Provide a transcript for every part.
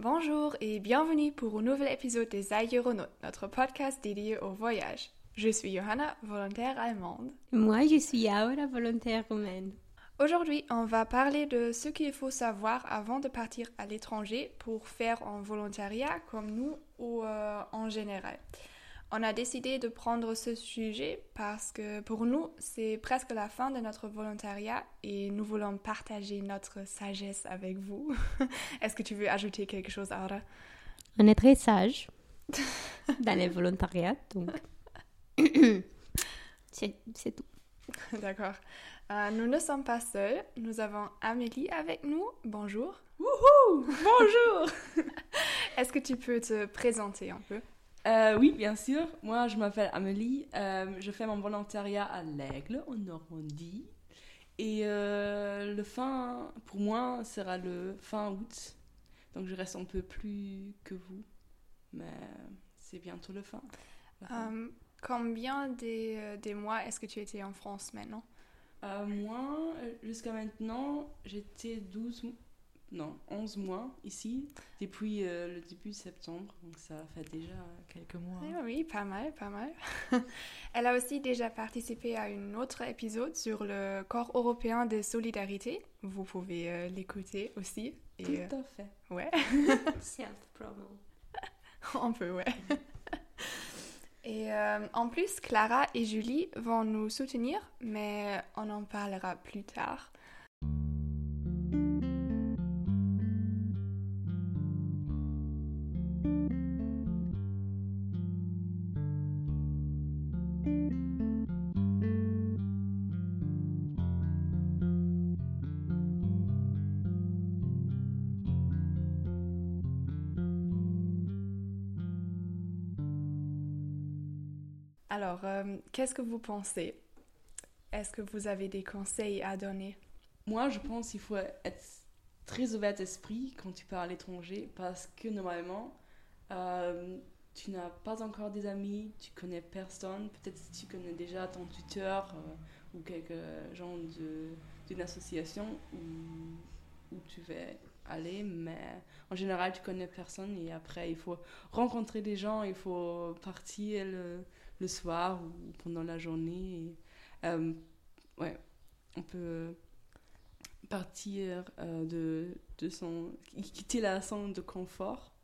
Bonjour et bienvenue pour un nouvel épisode des Aéronautes, notre podcast dédié au voyage. Je suis Johanna, volontaire allemande. Moi, je suis Aura, volontaire roumaine. Aujourd'hui, on va parler de ce qu'il faut savoir avant de partir à l'étranger pour faire un volontariat comme nous ou euh, en général. On a décidé de prendre ce sujet parce que pour nous, c'est presque la fin de notre volontariat et nous voulons partager notre sagesse avec vous. Est-ce que tu veux ajouter quelque chose, Aura On est très sage dans les volontariats, donc c'est tout. D'accord. Euh, nous ne sommes pas seuls. Nous avons Amélie avec nous. Bonjour. Wouhou Bonjour Est-ce que tu peux te présenter un peu? Euh, Oui, bien sûr. Moi, je m'appelle Amélie. Euh, je fais mon volontariat à l'Aigle, en Normandie. Et le fin, pour moi, sera le fin août. Donc, je reste un peu plus que vous. Mais c'est bientôt le fin. combien des, des mois est-ce que tu étais en France maintenant? Euh, moi, jusqu'à maintenant, j'étais 12, non, 11 mois ici, depuis euh, le début septembre, donc ça fait déjà quelques mois. Oui, oui pas mal, pas mal. Elle a aussi déjà participé à un autre épisode sur le corps européen de solidarité. Vous pouvez euh, l'écouter aussi. Et, Tout à fait. Ouais. Self-promo. On peut, ouais. Et euh, en plus, Clara et Julie vont nous soutenir, mais on en parlera plus tard. Alors, euh, qu'est-ce que vous pensez? Est-ce que vous avez des conseils à donner? Moi, je pense qu'il faut être très ouvert d'esprit quand tu pars à l'étranger parce que normalement, euh, tu n'as pas encore des amis, tu connais personne. Peut-être que tu connais déjà ton tuteur euh, ou quelques gens d'une association où, tu vas aller, mais en général, tu connais personne et après, il faut rencontrer des gens, il faut partir soir ou pendant la journée. Euh, ouais, on peut partir euh, de, de son. quitter la zone de confort.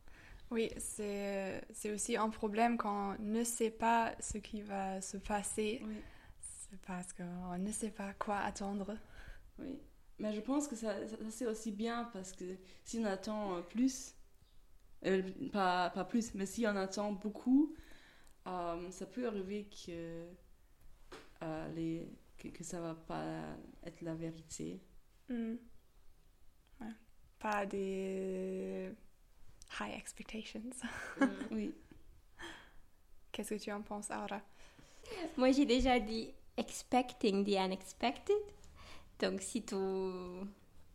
Oui, c'est aussi un problème quand on ne sait pas ce qui va se passer. Oui. C'est parce qu'on ne sait pas quoi attendre. Oui, mais je pense que ça, ça, c'est aussi bien parce que si on attend plus, euh, pas, pas plus, mais si on attend beaucoup, euh, ça peut arriver que, euh, les, que, que, ça va pas être la vérité. Mm. Ouais. Pas des high expectations. Mm. oui. Qu'est-ce que tu en penses, Aura? Moi, j'ai déjà dit expecting the unexpected. Donc, si tu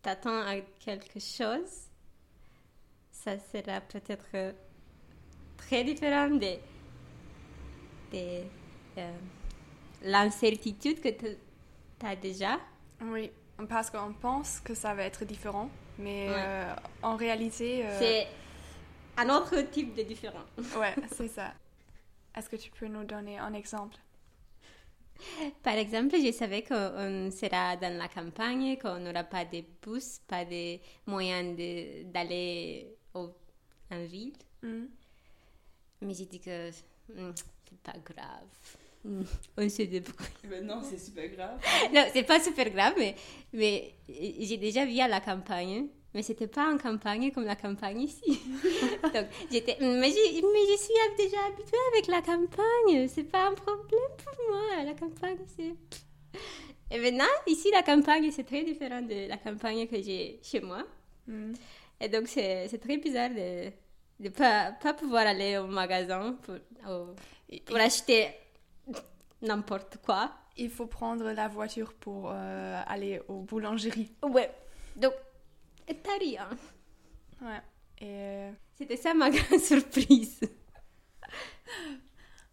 t'attends à quelque chose, ça sera peut-être très différent de de euh, l'incertitude que tu as déjà. Oui, parce qu'on pense que ça va être différent, mais euh, en réalité... Euh, c'est un autre type de différent. ouais, c'est ça. Est-ce que tu peux nous donner un exemple? Par exemple, je savais qu'on sera dans la campagne, qu'on n'aura pas de bus, pas de moyens d'aller en ville. Mm. Mais j'ai dit que hmm, c'est pas grave. Hmm. On se débrouille. Mais non, c'est super grave. non, c'est pas super grave, mais, mais j'ai déjà vu à la campagne. Mais c'était pas en campagne comme la campagne ici. Donc, j'étais. Mais, mais je suis déjà habituée avec la campagne. C'est pas un problème pour moi. La campagne, c'est. Et maintenant, ici, la campagne, c'est très différent de la campagne que j'ai chez moi. Hmm. Et donc, c'est très bizarre de ne pas, pas pouvoir aller au magasin pour, pour acheter n'importe quoi. Il faut prendre la voiture pour euh, aller aux boulangeries. Ouais. Donc, t'as rien. Ouais. Et... Euh, C'était ça ma grande surprise.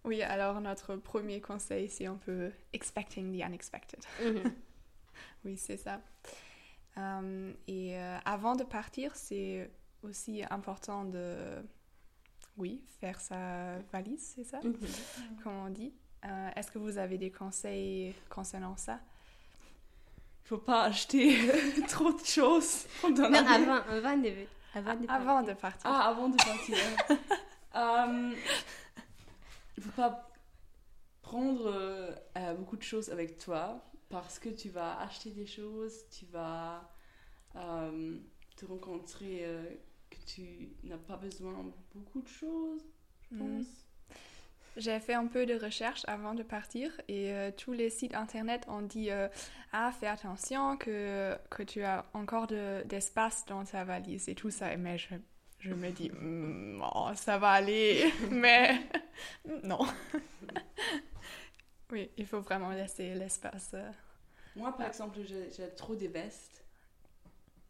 oui, alors notre premier conseil, c'est un peu expecting the unexpected. Mhm. oui, c'est ça. Euh, et avant de partir, c'est aussi important de, oui, faire sa valise, c'est ça, Mhm. comme on dit. Euh, Est-ce que vous avez des conseils concernant ça? Il faut pas acheter trop de choses pendant Non, l'année. avant, avant de, avant de Avant partir. de partir. Ah, avant de partir. euh, il faut pas prendre euh, beaucoup de choses avec toi parce que tu vas acheter des choses, tu vas euh, te rencontrer euh, tu n'as pas besoin de beaucoup de choses, je Mhm. pense. J'ai fait un peu de recherche avant de partir et euh, tous les sites internet ont dit euh, Ah, fais attention que, que tu as encore de- d'espace dans ta valise et tout ça. Mais je, je me dis Hmm, oh, Ça va aller, mais non. oui, il faut vraiment laisser l'espace. euh. Moi, par exemple, j'ai trop des vestes.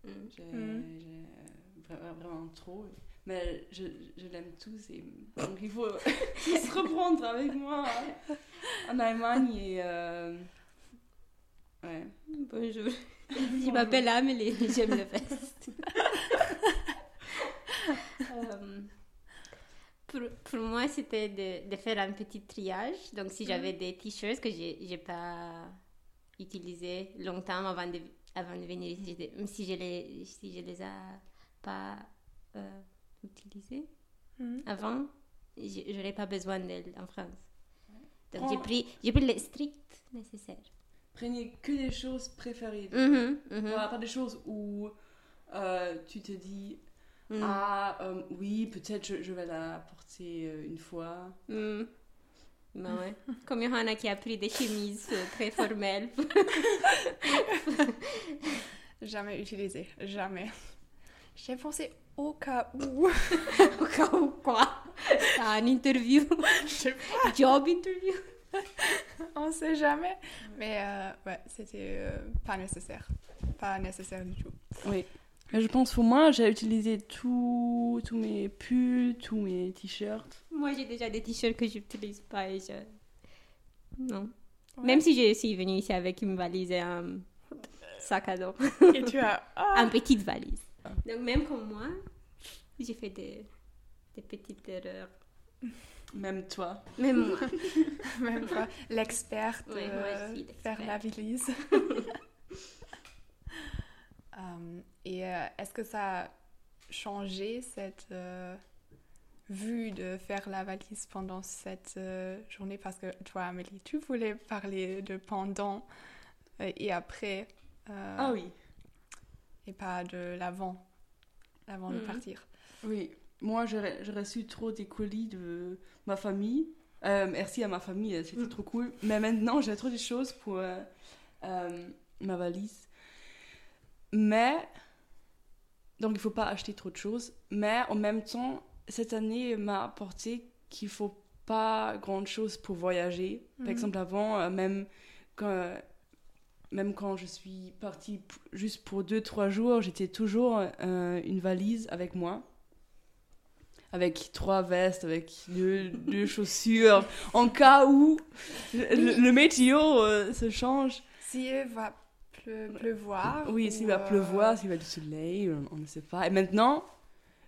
Mm. J'ai Mhm. Vraiment trop. Mais je, je l'aime tous. Et, donc il faut tous reprendre avec moi en Allemagne. Et, euh, ouais. Bonjour. Je m'appelle Amélie, j'aime le fest. Euh, pour, pour moi, c'était de, de faire un petit triage. Donc, si j'avais des t-shirts que j'ai n'ai pas utilisés longtemps avant de, avant de venir ici, si je les, si je les ai pas euh, utilisés Mhm. avant, je n'aurais pas besoin d'elles en France. Donc, j'ai pris, j'ai pris les stricts nécessaires. Prenez que des choses préférées. Mhm, mhm. Pas, pas des choses où euh, tu te dis Mm. Ah, euh, oui, peut-être je, je vais la porter euh, une fois. Hmm. Ben ouais. Comme Johanna qui a pris des chemises très formelles. Jamais utilisé, jamais. J'ai pensé au cas où. Au cas où quoi? À une interview. Je sais Job interview. On sait jamais. Mais euh, ouais, c'était euh, pas nécessaire. Pas nécessaire du tout. Oui. Mais je pense pour moi, j'ai utilisé tous tous mes pulls, tous mes t-shirts. Moi j'ai déjà des t-shirts que j'utilise pas et je... Non. Ouais. Même si je suis venue ici avec une valise et un sac à dos. Et tu as. Ah, Une petite valise. Donc même comme moi, j'ai fait des, des petites erreurs. Même toi. Même moi. même pas l'experte Ouais, euh, faire la valise. Euh, et euh, est-ce que ça a changé cette euh, vue de faire la valise pendant cette euh, journée? Parce que toi, Amélie, tu voulais parler de pendant et après. Ah oui. Et pas de l'avant. Avant de Mhm. partir. Oui. Moi, j'ai re- j'ai reçu trop des colis de ma famille. Euh, merci à ma famille, c'était Mm. trop cool. Mais maintenant, j'ai trop de choses pour euh, euh, ma valise. Mais, donc il faut pas acheter trop de choses. Mais en même temps, cette année m'a apporté qu'il faut pas grand chose pour voyager. Par Mhm. exemple, avant, euh, même quand, même quand je suis partie juste pour 2-3 jours, j'étais toujours euh, une valise avec moi. Avec trois vestes, avec deux, deux chaussures, en cas où le, le météo euh, se change. S'il va pleu- pleuvoir. Oui, ou, s'il va euh, pleuvoir, s'il va du soleil, on, ne sait pas. Et maintenant,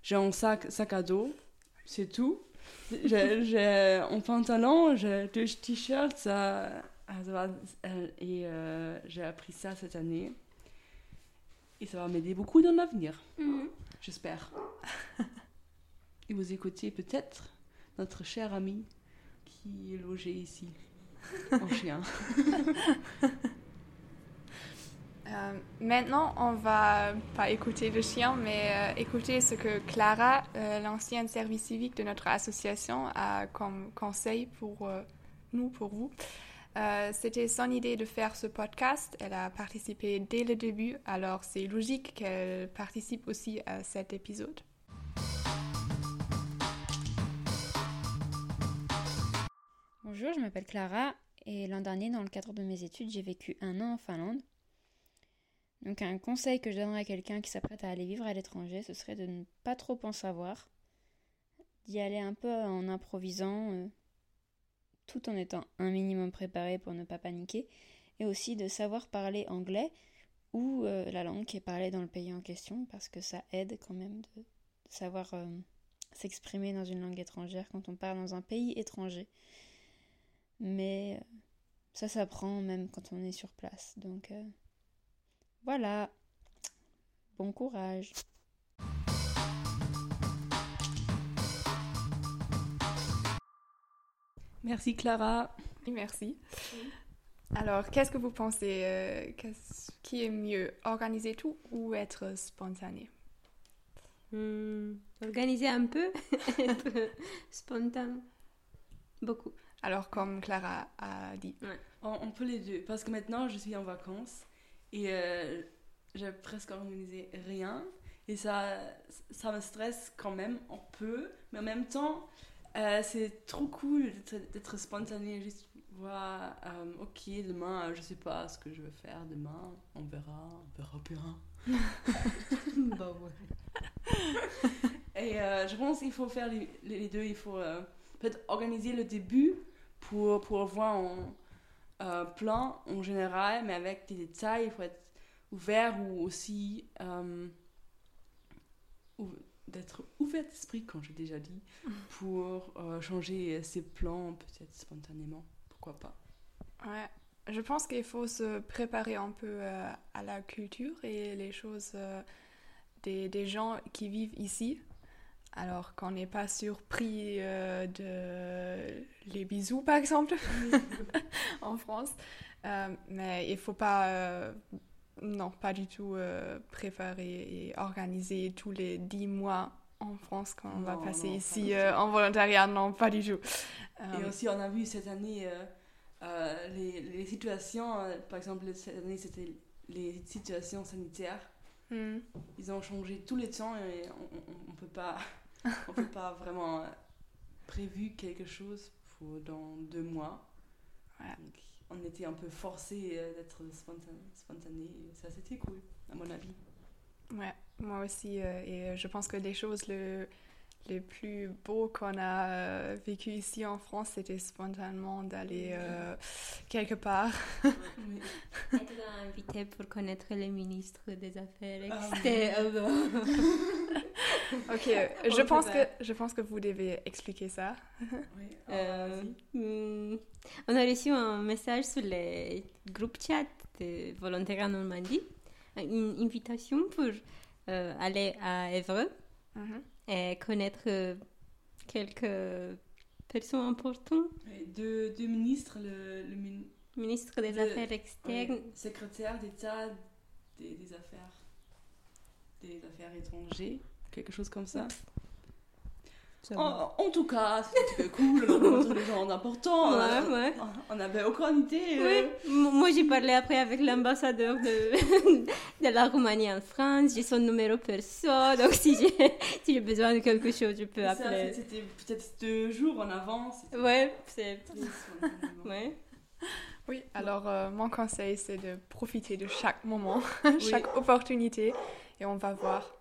j'ai un sac, sac à dos, c'est tout. J'ai un pantalon, j'ai deux t-shirts, ça, va, et euh, j'ai appris ça cette année. Et ça va m'aider beaucoup dans l'avenir, Mhm. j'espère. Et vous écoutez peut-être notre cher ami qui est logé ici, en chien. Euh, maintenant, on va pas écouter le chien, mais euh, écouter ce que Clara, l'ancienne service civique de notre association, a comme conseil pour nous, pour vous. Euh, C'était son idée de faire ce podcast. Elle a participé dès le début, alors c'est logique qu'elle participe aussi à cet épisode. Bonjour, je m'appelle Clara et l'an dernier, dans le cadre de mes études, j'ai vécu un an en Finlande. Donc un conseil que je donnerais à quelqu'un qui s'apprête à aller vivre à l'étranger, ce serait de ne pas trop en savoir, d'y aller un peu en improvisant, euh, tout en étant un minimum préparé pour ne pas paniquer, et aussi de savoir parler anglais ou euh, la langue qui est parlée dans le pays en question, parce que ça aide quand même de savoir euh, s'exprimer dans une langue étrangère quand on part dans un pays étranger. Mais euh, ça s'apprend même quand on est sur place. Donc voilà. Bon courage. Merci Clara. Merci. Alors, qu'est-ce que vous pensez euh, qu'est-ce qui est mieux, organiser tout ou être spontané? Hmm, organiser un peu, être spontané. Beaucoup. Alors, comme Clara a dit. On, on peut les deux. Parce que maintenant, je suis en vacances et euh, j'ai presque organisé rien. Et ça, ça me stresse quand même un peu. Mais en même temps, euh, c'est trop cool d'être- spontané. Juste, voilà, euh, ok, demain, je sais pas ce que je veux faire demain. On verra, on verra bien. bah ouais. Et euh, je pense qu'il faut faire les, les deux. Il faut peut-être organiser le début pour, pour voir en plan en général, mais avec des détails. Il faut être ouvert ou aussi d'être ouvert d'esprit, comme j'ai déjà dit, pour euh, changer ses plans peut-être spontanément. Pourquoi pas Ouais. Je pense qu'il faut se préparer un peu euh, à la culture et les choses euh, des, des gens qui vivent ici. Alors qu'on n'est pas surpris de les bisous, par exemple, en France. Mais il faut pas, non, pas du tout euh, et organiser tous les dix mois en France quand on va passer non, ici euh, en volontariat. Non, pas du tout. Et Euh, aussi, on a vu cette année euh, les, les situations, par exemple, cette année, c'était les situations sanitaires. hmm. Ils ont changé tous les temps et on, on peut pas, on peut pas vraiment prévu quelque chose pour dans deux mois. Donc, on était un peu forcé euh, d'être spontané, spontané et ça c'était cool à mon avis. Ouais, moi aussi. euh, et euh, je pense que les choses le, les plus beaux qu'on a euh, vécu ici en France, c'était spontanément d'aller euh, quelque part. Oui. Être invité pour connaître les ministres des Affaires Ah, extérieures. Ok, On je pense que je pense que vous devez expliquer ça. Oui, Euh, vas-y. hmm, on a reçu un message sur le groupe chat de Volontaires en Normandie, une invitation pour euh, aller à Évreux Mhm. et connaître euh, quelques personnes importantes, deux, deux ministres, le, le min- ministre des Affaires externes. oui, secrétaire d'État des, des affaires des affaires étrangères, quelque chose comme ça. En, en tout cas, c'était cool, on rencontre des gens importants. on a- Ouais, ouais. On n'avait aucune idée. Euh, M- moi j'ai parlé après avec l'ambassadeur de, de la Roumanie en France, j'ai son numéro perso, donc si j'ai si besoin de quelque chose, je peux ça, appeler. C'était peut-être deux jours en avance. Ouais, c'est. Ouais. Oui, alors euh, mon conseil, c'est de profiter de chaque moment, Oui, chaque opportunité, et on va voir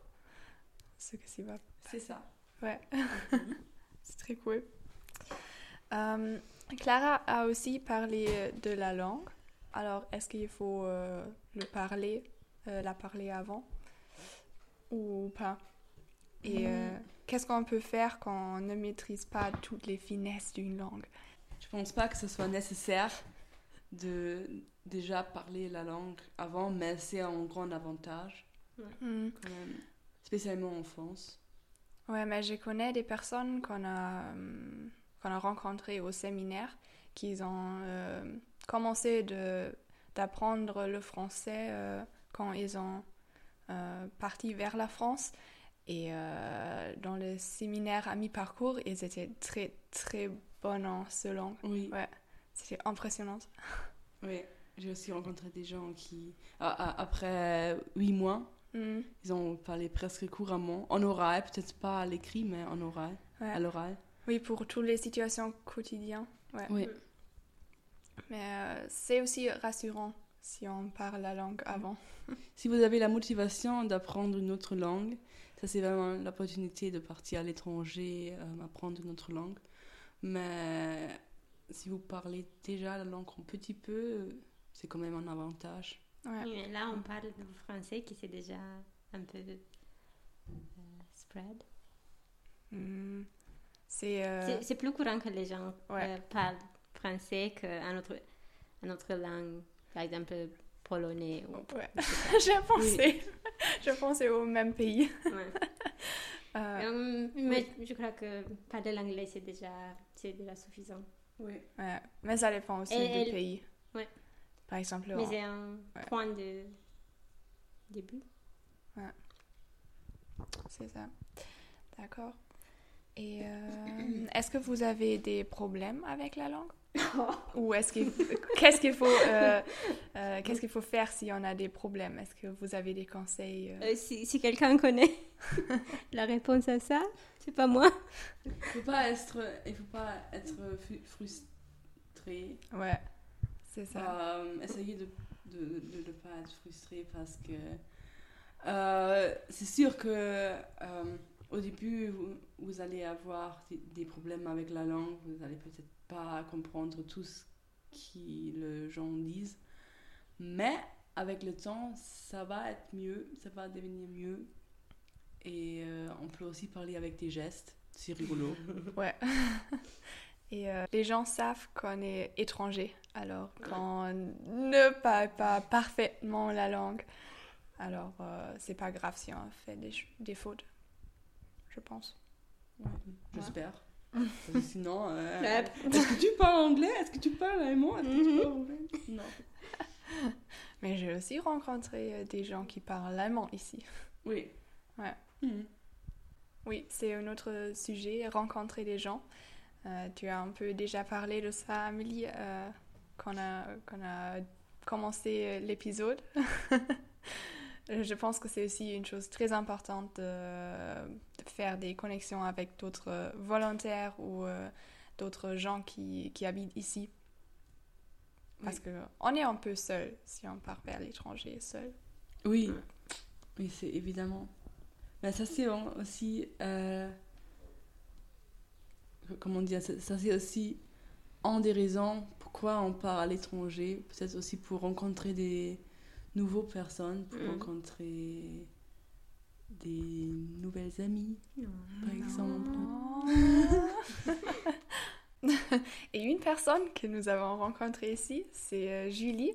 ce que ça va. c'est ça. Ouais, c'est très cool. Euh, Clara a aussi parlé de la langue. Alors, est-ce qu'il faut euh, le parler, euh, la parler avant ou pas? Et euh, qu'est-ce qu'on peut faire quand on ne maîtrise pas toutes les finesses d'une langue? Je pense pas que ce soit nécessaire de déjà parler la langue avant, mais c'est un grand avantage quand même, spécialement en France. Ouais, mais je connais des personnes qu'on a, hum, qu'on a rencontrées au séminaire qui ont euh, commencé d'apprendre le français euh, quand ils ont euh, parti vers la France. Et euh, dans le séminaire à mi-parcours, ils étaient très, très bons en ce langue. Oui, Ouais, c'était impressionnant. oui. J'ai aussi rencontré des gens qui, après huit mois, Hmm, ils ont parlé presque couramment, en oral, peut-être pas à l'écrit, mais en oral, ouais. à l'oral. Oui, pour toutes les situations quotidiennes. Ouais. Oui. Mais euh, c'est aussi rassurant si on parle la langue avant. Si vous avez la motivation d'apprendre une autre langue, ça c'est vraiment l'opportunité de partir à l'étranger, euh, apprendre une autre langue. Mais si vous parlez déjà la langue un petit peu, c'est quand même un avantage. Ouais. Mais là, on parle du français qui s'est déjà un peu euh, spread. Hmm. C'est. euh, C'est- plus courant que les gens Ouais. euh, parlent français qu'un autre, un autre langue, par exemple polonais. Ou... Ouais. J'ai pensé. Je pensais au même pays. Ouais. Mais je crois que parler l'anglais, c'est déjà, c'est déjà suffisant. Oui. ouais. Mais ça dépend aussi Et- du pays. ouais. Par exemple, Mais c'est un Ouais. point de début. c'est ça. D'accord. Et euh, est-ce que vous avez des problèmes avec la langue? Ou est-ce qu'il qu'est-ce qu'il faut euh, euh, qu'est-ce qu'il faut faire si on a des problèmes? Est-ce que vous avez des conseils euh? Euh, si si quelqu'un connaît la réponse à ça, c'est pas moi. Il faut pas être, il faut pas être fu- frustré. Ouais, c'est ça. Euh, essayez de ne de, de pas être frustré parce que euh, c'est sûr que euh, au début vous, vous allez avoir des, des problèmes avec la langue, vous allez peut-être pas comprendre tout ce que les gens disent, mais avec le temps ça va être mieux, ça va devenir mieux et on peut aussi parler avec des gestes, c'est rigolo. Ouais. Et euh, les gens savent qu'on est étranger, alors qu'on ne parle pas parfaitement la langue. Alors, euh, c'est pas grave si on fait des, des fautes, je pense. Ouais, J'espère. Sinon, euh, est-ce que tu parles anglais? Est-ce que tu parles allemand Est-ce que tu Mhm. parles anglais? Non. Mais j'ai aussi rencontré euh, des gens qui parlent allemand ici. Oui. Ouais. Mhm. Oui, c'est un autre sujet, rencontrer des gens. Euh, tu as un peu déjà parlé de ça, Amélie, euh, quand, on a, quand on a commencé euh, l'épisode. Je pense que c'est aussi une chose très importante de, de faire des connexions avec d'autres volontaires ou euh, d'autres gens qui, qui habitent ici. Parce que on est un peu seul si on part vers l'étranger seul. Oui. Oui, c'est évidemment. Mais ça, c'est aussi. Comment dire Ça, ça, c'est aussi un des raisons pourquoi on part à l'étranger. Peut-être aussi pour rencontrer des nouvelles personnes, pour Mhm. rencontrer des nouvelles amies, par exemple. Et une personne que nous avons rencontrée ici, c'est euh, Julie.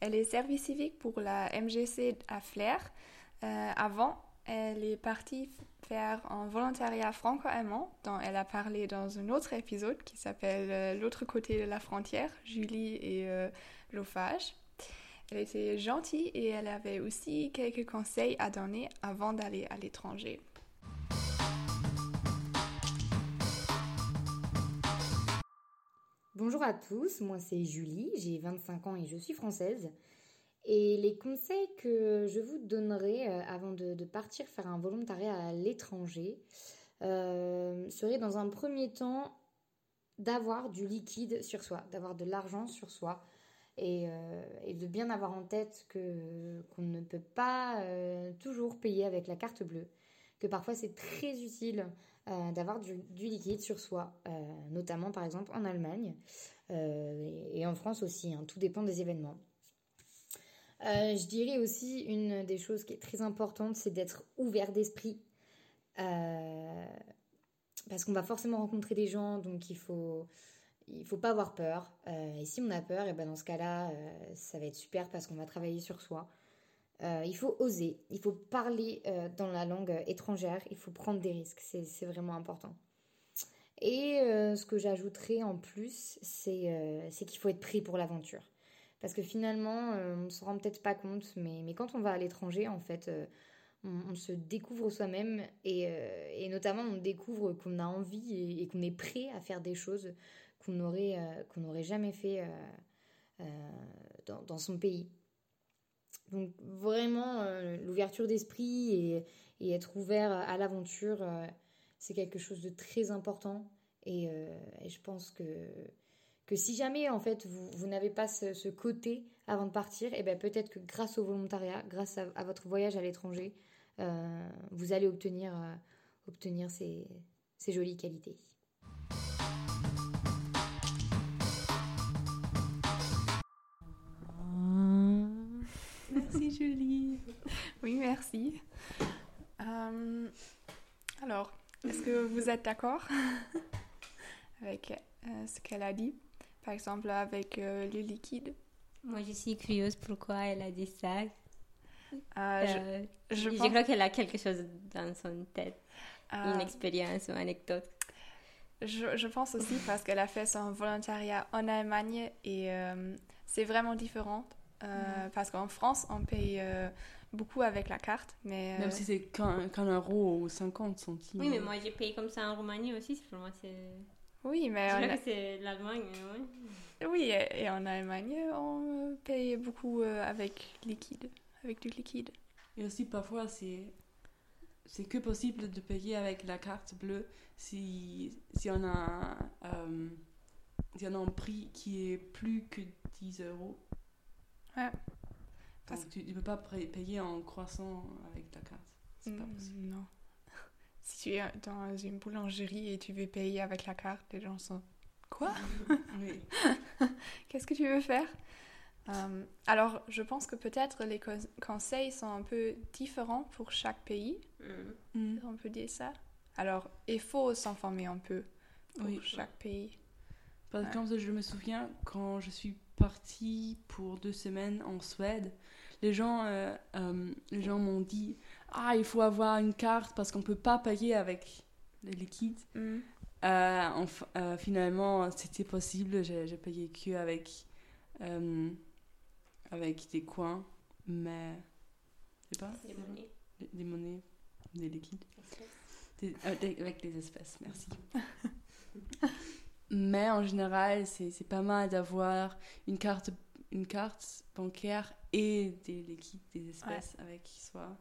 Elle est service civique pour la MGC à Flair. Euh, avant, elle est partie faire un volontariat franco-allemand dont elle a parlé dans un autre épisode qui s'appelle euh, L'autre côté de la frontière, Julie et euh, l'ophage. Elle était gentille et elle avait aussi quelques conseils à donner avant d'aller à l'étranger. Bonjour à tous, moi c'est Julie, j'ai 25 ans et je suis française. Et les conseils que je vous donnerai euh, avant de, partir faire un volontariat à l'étranger euh, seraient dans un premier temps d'avoir du liquide sur soi, d'avoir de l'argent sur soi et, euh, de bien avoir en tête que qu'on ne peut pas toujours payer avec la carte bleue, que parfois c'est très utile d'avoir du, liquide sur soi, notamment par exemple en Allemagne et, et en France aussi, hein, tout dépend des événements. Euh, je dirais aussi une des choses qui est très importante, c'est d'être ouvert d'esprit. Euh, parce qu'on va forcément rencontrer des gens, donc il faut, il faut pas avoir peur. Euh, et si on a peur, et ben dans ce cas-là, ça va être super parce qu'on va travailler sur soi. Il faut oser, il faut parler dans la langue étrangère, il faut prendre des risques, c'est vraiment important. Et ce que j'ajouterais en plus, c'est qu'il faut être prêt pour l'aventure. Parce que finalement, euh, on ne se rend peut-être pas compte, mais, mais quand on va à l'étranger, en fait, euh, on, se découvre soi-même et, euh, et notamment on découvre qu'on a envie et, qu'on est prêt à faire des choses qu'on n'aurait euh, n'aurait jamais fait dans, son pays. Donc vraiment, l'ouverture d'esprit et, être ouvert à l'aventure, c'est quelque chose de très important. Et je pense que, que si jamais en fait vous, vous n'avez pas ce, ce côté avant de partir, et ben peut-être que grâce au volontariat, grâce à, à votre voyage à l'étranger, euh, vous allez obtenir, euh, obtenir ces, ces jolies qualités. Merci Julie. Oui, merci. Euh, alors, Est-ce que vous êtes d'accord avec euh, ce qu'elle a dit? Par exemple, avec euh, le liquide. Moi, je suis curieuse pourquoi elle a dit ça. Euh, je- Euh, je, je, pense, crois qu'elle a quelque chose dans son tête, euh, une expérience ou anecdote. je, je pense aussi parce qu'elle a fait son volontariat en Allemagne et euh, c'est vraiment différent. euh, Parce qu'en France, on paye euh, beaucoup avec la carte, mais... euh, Même si c'est qu'un euro ou 50 centimes. Oui, mais moi, j'ai payé comme ça en Roumanie aussi. Pour moi, c'est. Oui, mais Je on crois a- que c'est l'Allemagne. ouais. oui, et et en Allemagne, on euh, paye beaucoup euh, avec liquide, avec du liquide. Et aussi, parfois, c'est c'est que possible de payer avec la carte bleue si, si on a euh, si on a un prix qui est plus que 10 euros. Ouais. Donc, tu ne peux pas payer en croissant avec ta carte. C'est pas Mm, possible. Non. Si tu es dans une boulangerie et tu veux payer avec la carte, les gens sont... Quoi? Oui. Qu'est-ce que tu veux faire? Euh, Alors, je pense que peut-être les co- conseils sont un peu différents pour chaque pays. Mm. Mm. On peut dire ça? Alors, il faut s'informer un peu pour Oui. chaque pays. Par Ouais. exemple, je me souviens quand je suis partie pour deux semaines en Suède, les gens, euh, euh, les gens m'ont dit Ah, il faut avoir une carte parce qu'on ne peut pas payer avec le liquide. Mm. Euh, euh, finalement, c'était possible. J'ai payé que avec, euh, avec des coins, mais. Je sais pas, Des monnaies. des, des monnaies, des liquides. Des- des- avec des espèces, merci. Mais en général, c'est c'est pas mal d'avoir une carte, une carte bancaire et des liquides, des espèces avec soi.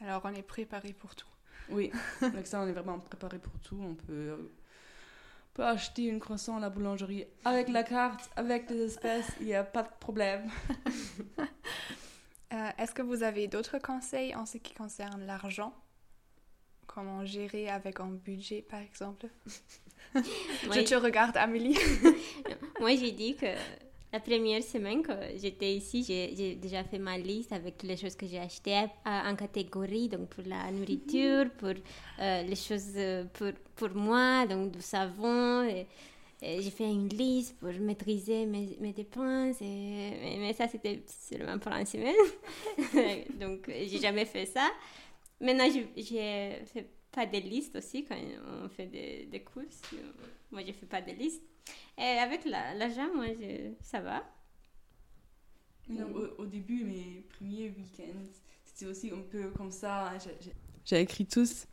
Alors, on est préparé pour tout. Oui, avec ça, on est vraiment préparé pour tout. On peut, euh, on peut acheter une croissant à la boulangerie avec la carte, avec des espèces, il n'y a pas de problème. Euh, Est-ce que vous avez d'autres conseils en ce qui concerne l'argent? Comment gérer avec un budget, par exemple? Je te regarde, Amélie. Moi, j'ai dit que la première semaine que j'étais ici, j'ai déjà fait ma liste avec toutes les choses que j'ai achetées en catégorie, donc pour la nourriture, pour euh, les choses euh, pour, pour moi, donc du savon. et- et j'ai fait une liste pour maîtriser mes, mes dépenses, et, mais, mais ça c'était seulement pour une semaine. donc j'ai jamais fait ça. Maintenant, j'ai fait pas de liste aussi quand on fait des, des courses. Moi, je fais pas de liste. Et avec la- l'argent, moi, je- ça va. Non, au, au début, mes premiers week-ends, c'était aussi un peu comme ça. J'ai- écrit tous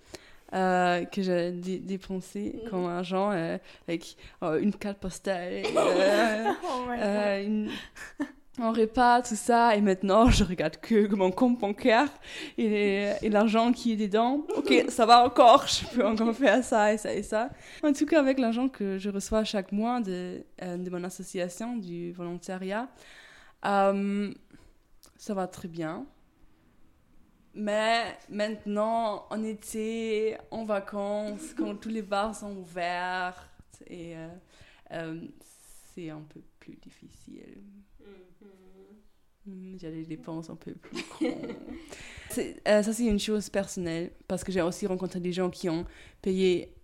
euh, que j'ai dé- dépensé Mhm. comme argent euh, avec euh, une carte postale, euh, Oh euh, une- un repas, tout ça. Et maintenant, je regarde que mon compte bancaire et, et l'argent qui est dedans. Ok, ça va encore, je peux encore faire ça et ça et ça. En tout cas, avec l'argent que je reçois chaque mois de, euh, de mon association, du volontariat, euh, ça va très bien. Mais maintenant, en été, en vacances, quand tous les bars sont ouverts, et euh, euh, c'est un peu plus difficile. Mm, J'ai des dépenses un peu plus euh, ça, c'est une chose personnelle, parce que j'ai aussi rencontré des gens qui ont payé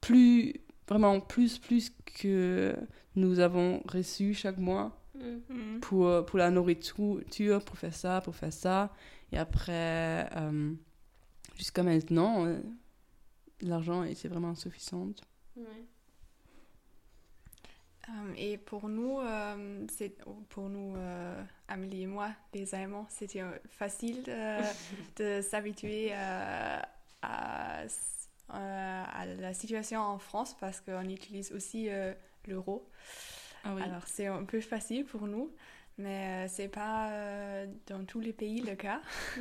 plus, vraiment plus, plus que nous avons reçu chaque mois Mm. pour, pour la nourriture, pour faire ça, pour faire ça. Et après, euh, jusqu'à maintenant, euh, l'argent était vraiment insuffisant. Euh, et pour nous, euh, c'est pour nous, euh, Amélie et moi, les Allemands, c'était euh, facile euh, de s'habituer euh, à, euh, la situation en France parce qu'on utilise aussi euh, l'euro. Ah oui. Alors c'est un peu facile pour nous, mais euh, c'est pas euh, dans tous les pays le cas.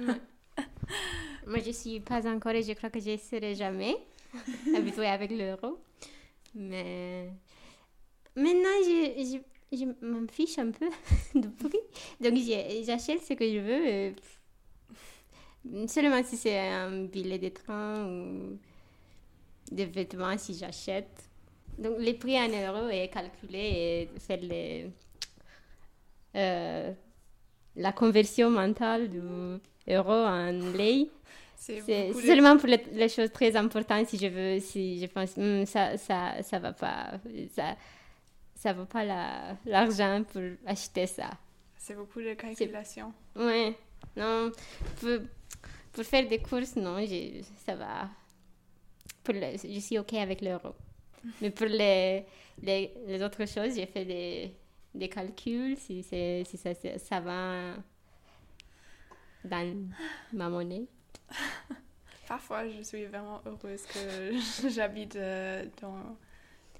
Moi, je suis pas encore et je crois que je ne serai jamais habituée avec l'euro. Mais maintenant, je, je, je m'en fiche un peu du prix. Donc, j'achète ce que je veux. et pff, Seulement si c'est un billet de train ou des vêtements, si j'achète. Donc, le prix en euros est calculé et fait les, euh, la conversion mentale du euro en lei. C'est de- seulement pour les, les choses très importantes si je veux, si je pense, Hmm, ça, ça, ça va pas, ça, ça vaut pas la- l'argent pour acheter ça. C'est beaucoup de calculation. Ouais, non, pour, pour faire des courses, non, je- ça va. Pour le- je suis OK avec l'euro. Mais pour les, les, les autres choses, j'ai fait des, des calculs si, si ça, ça, ça va dans ma monnaie. Parfois, je suis vraiment heureuse que j'habite euh, dans,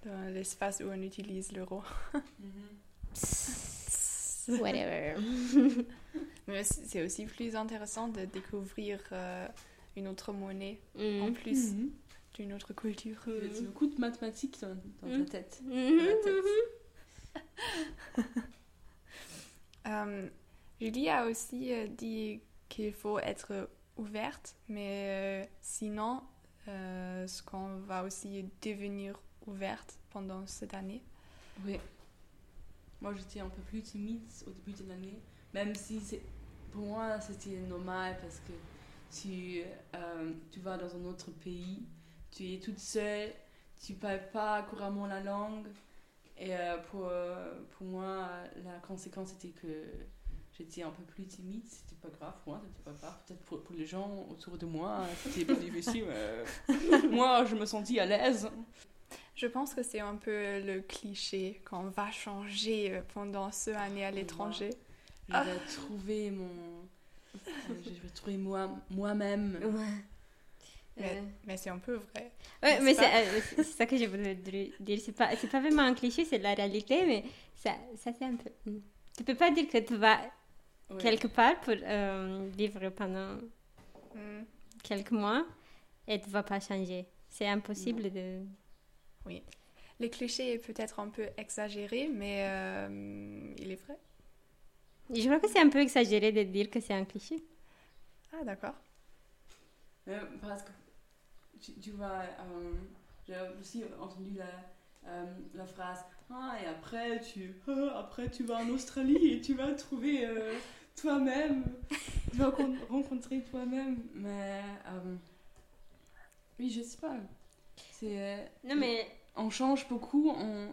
dans l'espace où on utilise l'euro. Whatever. Mais c'est aussi plus intéressant de découvrir euh, une autre monnaie Mm. en plus Mhm. d'une autre culture. C'est beaucoup de mathématiques dans, dans Mhm. ta tête. Mhm. Dans la tête. Euh, Julie a aussi euh, dit qu'il faut être ouverte, mais euh, sinon, euh, est-ce qu'on va aussi devenir ouverte pendant cette année Oui. Moi, j'étais un peu plus timide au début de l'année, même si pour moi c'était normal parce que tu, euh, tu vas dans un autre pays, tu es toute seule, tu parles pas couramment la langue. Et euh, pour, euh, pour moi, la conséquence était que j'étais un peu plus timide. C'était pas grave pour moi, c'était pas grave. Peut-être pour, pour les gens autour de moi, c'était plus difficile. mais moi, je me sentis à l'aise. Je pense que c'est un peu le cliché qu'on va changer euh, pendant ce année à l'étranger. Je vais trouver mon. euh, je vais trouver moi, moi-même. Ouais. Mais, Euh, mais c'est un peu vrai. Ouais, mais c'est euh, ça que je voulais dire. C'est pas, c'est pas vraiment un cliché, c'est la réalité, mais ça, ça c'est un peu. hmm. Tu peux pas dire que tu vas Ouais. quelque part pour euh, vivre pendant Hmm. quelques mois et tu vas pas changer. C'est impossible de. Le cliché est peut-être un peu exagéré, mais euh, il est vrai. Je crois que c'est un peu exagéré de dire que c'est un cliché. Ah, d'accord. Euh, parce que tu, tu vois, euh, j'ai aussi entendu la, euh, la phrase Ah, et après tu, ah, après tu vas en Australie et tu vas trouver euh, toi-même, tu vas con- rencontrer toi-même. Mais euh, oui, je sais pas. C'est, euh, Non, mais on change beaucoup, on,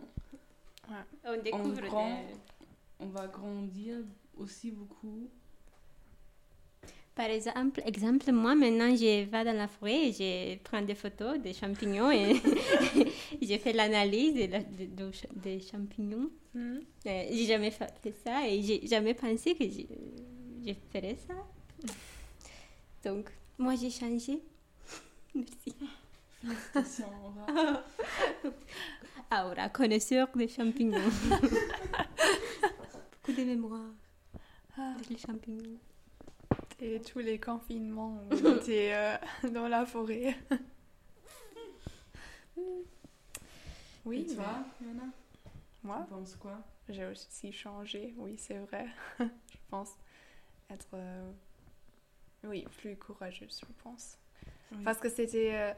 on découvre grand. des- on va grandir aussi beaucoup. Par exemple, exemple, moi maintenant je vais dans la forêt et je prends des photos des champignons et je fais l'analyse de la- de- de- des champignons. Hmm. Euh, j'ai jamais fait ça et j'ai jamais pensé que je, je ferais ça. Donc, moi j'ai changé. Merci. Félicitations, on va- Aura, connaisseur des champignons. Beaucoup de mémoire Ah, avec les champignons. et tous les confinements, on était euh, dans la forêt. oui, Et toi, Yana, moi, tu penses quoi? J'ai aussi changé, oui, c'est vrai. je pense être, euh, oui, plus courageuse, je pense. Oui. Parce que c'était, euh,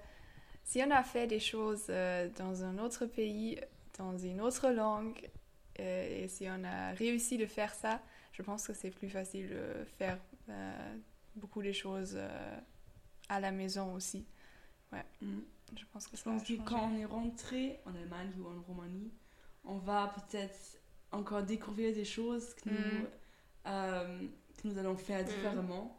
si on a fait des choses euh, dans un autre pays, dans une autre langue, euh, et si on a réussi de faire ça, je pense que c'est plus facile de faire euh, beaucoup de choses à la maison aussi. Mm. Je pense que Je pense que quand on est rentré en Allemagne ou en Roumanie, on va peut-être encore découvrir des choses que nous, Mm. euh, que nous allons faire différemment.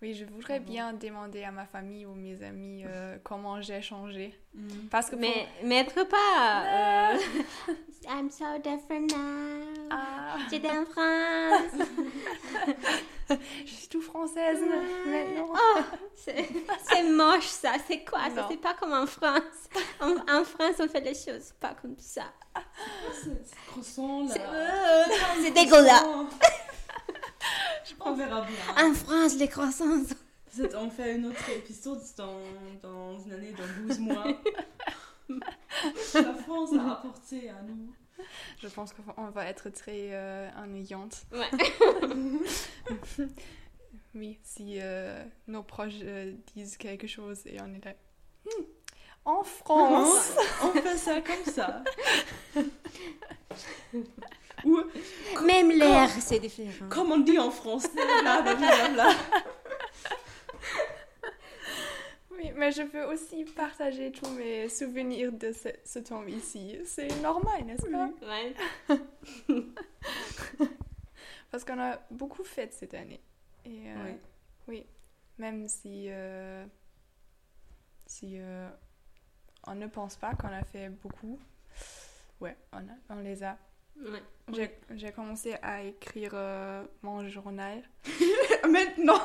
Oui, je voudrais bien demander à ma famille ou mes amis euh, comment j'ai changé. Mm. Parce que pour- Mais, mais être pas. euh, I'm so different now. Ah, J'étais en France. je suis tout française maintenant. Oh, c'est c'est moche ça. C'est quoi ça? C'est pas comme en France. En, en France, on fait les choses pas comme ça. C'est croissant là. C'est euh, c'est dégueulasse. On verra bien. En France, les croissants. on fait un autre épisode dans, dans une année, dans 12 mois. La France a apporté à nous. Je pense qu'on va être très euh, ennuyante. Ouais. Oui, si euh, nos proches euh, disent quelque chose et on est là. Hmm, En France On fait ça comme ça. Ou Même l'air, c'est différent. comme on dit en français, bla bla bla bla. mais je peux aussi partager tous mes souvenirs de ce, ce temps ici. C'est normal, n'est-ce pas? Ouais. Parce qu'on a beaucoup fait cette année. Et euh, Ouais. oui, même si, euh, si euh, on ne pense pas qu'on a fait beaucoup, ouais, on, a- on les a. Ouais. J'ai commencé à écrire euh, mon journal. Maintenant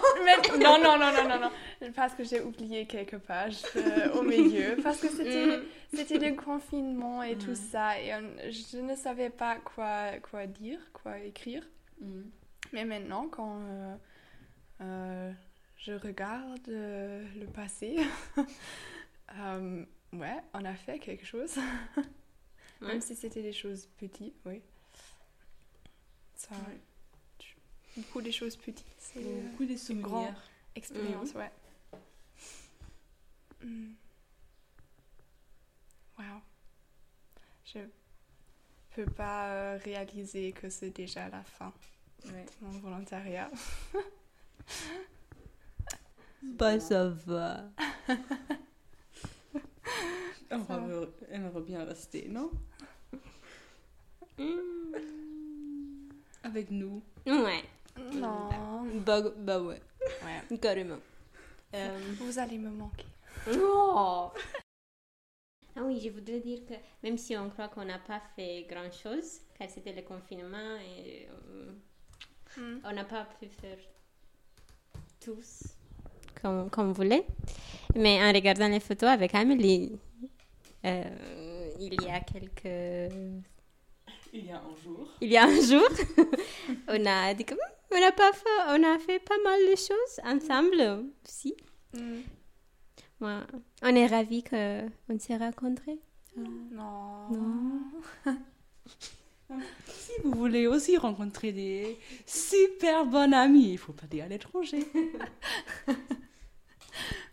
non, non, non, non, non, non, parce que j'ai oublié quelques pages euh, au milieu, parce que c'était Mm. c'était le confinement et tout Mhm. ça, et on- je ne savais pas quoi, quoi dire, quoi écrire. Mm. Mais maintenant, quand euh, euh, je regarde euh, le passé, euh, ouais, on a fait quelque chose. Ouais. Même si c'était des choses petites, oui. Ça, beaucoup des choses petites. C'est Beaucoup des souvenirs. expérience, Mhm. ouais. Mm. Wow. Je peux pas euh, réaliser que c'est déjà la fin Ouais. de mon volontariat. Bah, ça va. On Ça va. va- aimerait bien rester, non? Avec nous. Ouais. Non. Bah, bah ouais, Ouais. carrément. Euh, Vous allez me manquer. Oh. Ah oui, je voudrais dire que même si on croit qu'on n'a pas fait grand-chose, car c'était le confinement et euh, Mm. on n'a pas pu faire tous comme, comme on voulait, mais en regardant les photos avec Amélie, euh, il y a quelques... Il y a un jour. Il y a un jour, on a dit que hmm, on a, pas fait, on a fait pas mal de choses ensemble aussi. Mm. Moi, on est ravis qu'on s'est rencontrés. Non. Non. Si vous voulez aussi rencontrer des super bons amis, il faut pas aller à l'étranger.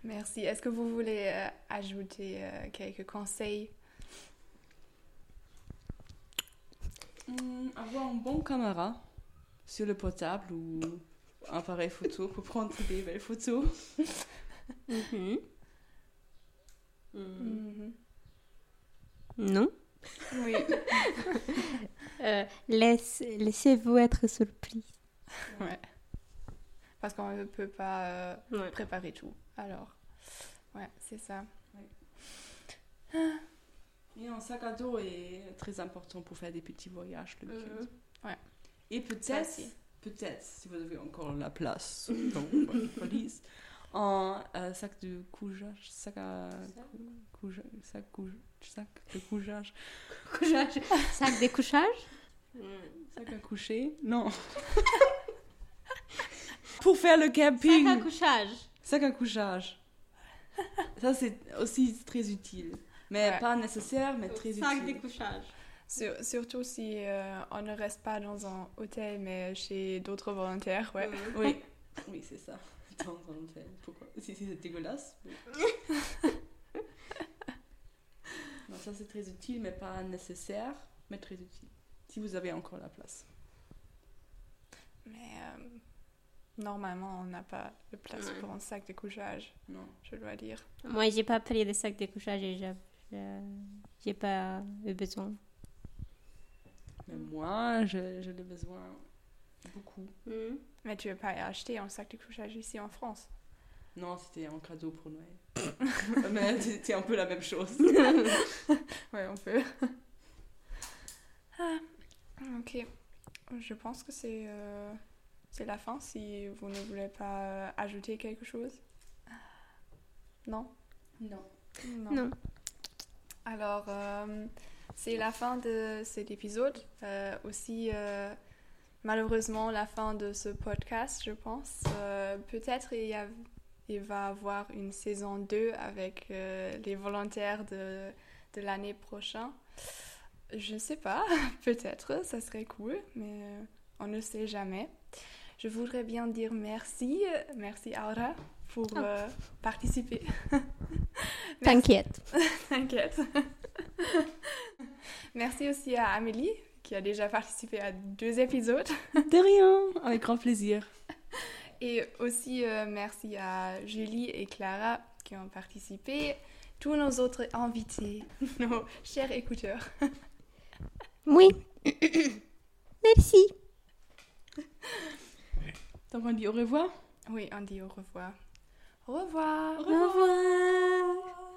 Merci. Est-ce que vous voulez euh, ajouter euh, quelques conseils? Hmm, avoir un bon caméra sur le portable ou un appareil photo pour prendre des belles photos. Mhm. Mm. Mhm. Non? Oui. Euh, laisse- Laissez-vous être surpris. ouais. Parce qu'on ne peut pas euh, Ouais. préparer tout. Alors, ouais, c'est ça. Et un sac à dos est très important pour faire des petits voyages le week-end. Mhm. Ouais. Et peut-être, peut-être, si vous avez encore la place dans votre valise, un euh, sac de couchage, sac à couchage, sac, couche- sac de couchage, Couchage. Sac de couchage sac à coucher, non. pour faire le camping, Sac à couchage. Sac à couchage. Ça c'est aussi très utile, mais Ouais. pas nécessaire, mais très Sac de utile. couchage. Sur- surtout si euh, on ne reste pas dans un hôtel, mais chez d'autres volontaires, ouais. Oui, oui c'est ça. Dans un hôtel. Pourquoi? Si si, c'est dégueulasse. oui. non, ça c'est très utile, mais pas nécessaire, mais très utile. Si vous avez encore la place. Mais euh, normalement, on n'a pas de place Ouais. pour un sac de couchage, Non. je dois dire. Moi, j'ai pas pris de sac de couchage et j'ai- pas eu besoin. Mais moi, je, je l'ai besoin beaucoup. Mais tu veux pas acheter un sac de couchage ici en France? Non, c'était un cadeau pour Noël. mais c'était un peu la même chose. Ouais, on peut. ah, ok. Je pense que c'est euh, c'est la fin si vous ne voulez pas euh, ajouter quelque chose? Non? Non. Non. Alors, euh, c'est la fin de cet épisode. Euh, aussi, euh, malheureusement, la fin de ce podcast, je pense. Euh, Peut-être il, y a- il va y avoir une saison 2 avec euh, les volontaires de, de l'année prochaine. Je ne sais pas, peut-être, ça serait cool, mais on ne sait jamais. Je voudrais bien dire merci, merci Aura pour Ah. euh, participer. T'inquiète. T'inquiète. Merci aussi à Amélie qui a déjà participé à deux épisodes. De rien, avec grand plaisir. Et aussi euh, merci à Julie et Clara qui ont participé, tous nos autres invités, nos chers écouteurs. Oui. Merci. Donc on dit au revoir. Oui, on dit au revoir. Au revoir. Au revoir. Au